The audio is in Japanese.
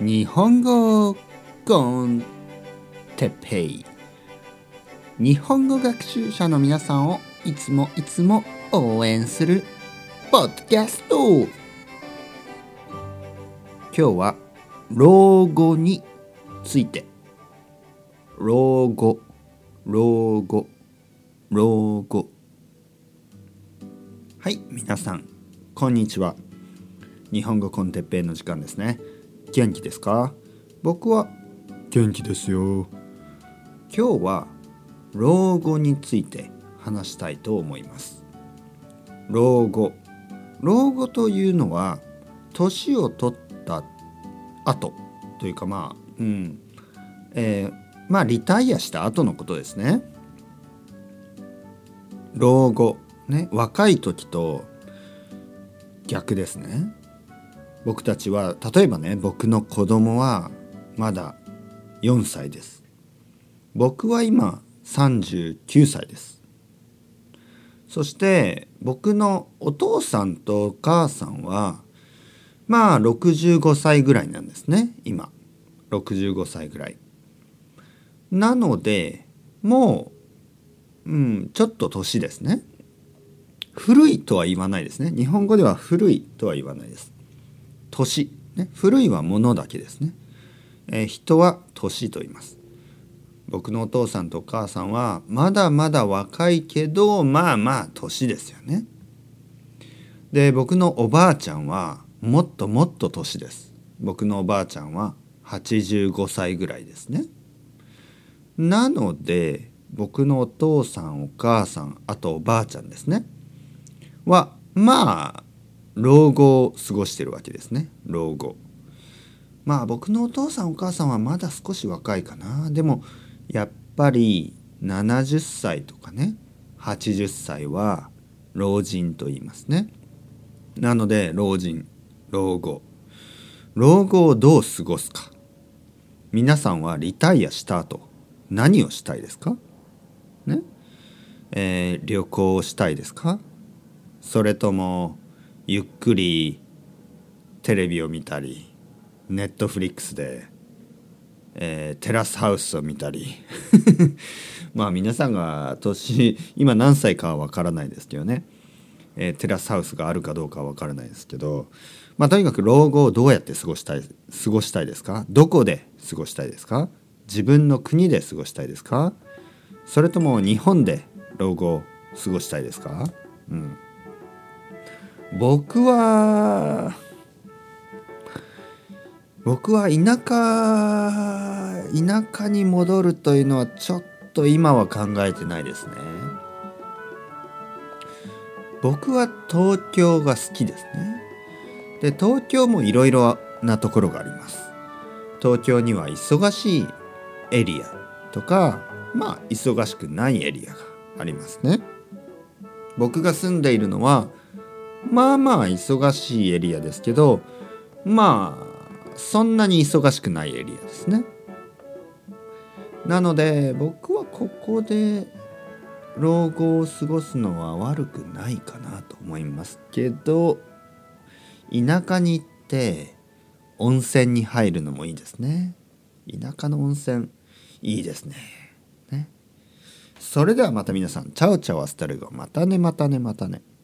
日本語コンテペイ。日本語学習者の皆さんをいつもいつも応援するポッドキャスト。今日は老後について。老後老後老後。はい皆さんこんにちは。日本語コンテッペイの時間ですね。元気ですか？僕は元気ですよ。今日は老後について話したいと思います。老後。老後というのは年を取った後というかまあうん。えー、まあリタイアした後のことですね。老後。ね若い時と逆ですね。僕たちは例えばね僕の子供はまだ4歳です。僕は今39歳です。そして僕のお父さんとお母さんはまあ65歳ぐらいなんですね今。65歳ぐらい。なのでもう、うん、ちょっと年ですね。古いとは言わないですね。日本語では古いとは言わないです。年、ね、古いはものだけですね、えー、人は年と言います。僕のお父さんとお母さんはまだまだ若いけどまあまあ年ですよね。で僕のおばあちゃんはもっともっと年です。僕のおばあちゃんは85歳ぐらいですね。なので僕のお父さんお母さんあとおばあちゃんですね。はまあ老後を過ごしてるわけですね。老後。まあ僕のお父さんお母さんはまだ少し若いかな。でもやっぱり70歳とかね80歳は老人と言いますね。なので老人老後。老後をどう過ごすか。皆さんはリタイアした後何をしたいですか？ね？えー、旅行をしたいですか？それともゆっくりテレビを見たりネットフリックスで、えー、テラスハウスを見たり。まあ皆さんが年今何歳かは分からないですけどね、えー、テラスハウスがあるかどうかは分からないですけど。まあとにかく老後をどうやって過ごしたい過ごしたいですか？どこで過ごしたいですか？自分の国で過ごしたいですか？それとも日本で老後を過ごしたいですか？うん。僕は僕は田舎田舎に戻るというのはちょっと今は考えてないですね。僕は東京が好きですね。で東京もいろいろなところがあります。東京には忙しいエリアとかまあ忙しくないエリアがありますね。僕が住んでいるのはまあまあ忙しいエリアですけどまあそんなに忙しくないエリアですね。なので僕はここで老後を過ごすのは悪くないかなと思いますけど田舎に行って温泉に入るのもいいですね。田舎の温泉いいですね。ねそれではまた皆さん chao chao hasta luego またねまたねまたね。またね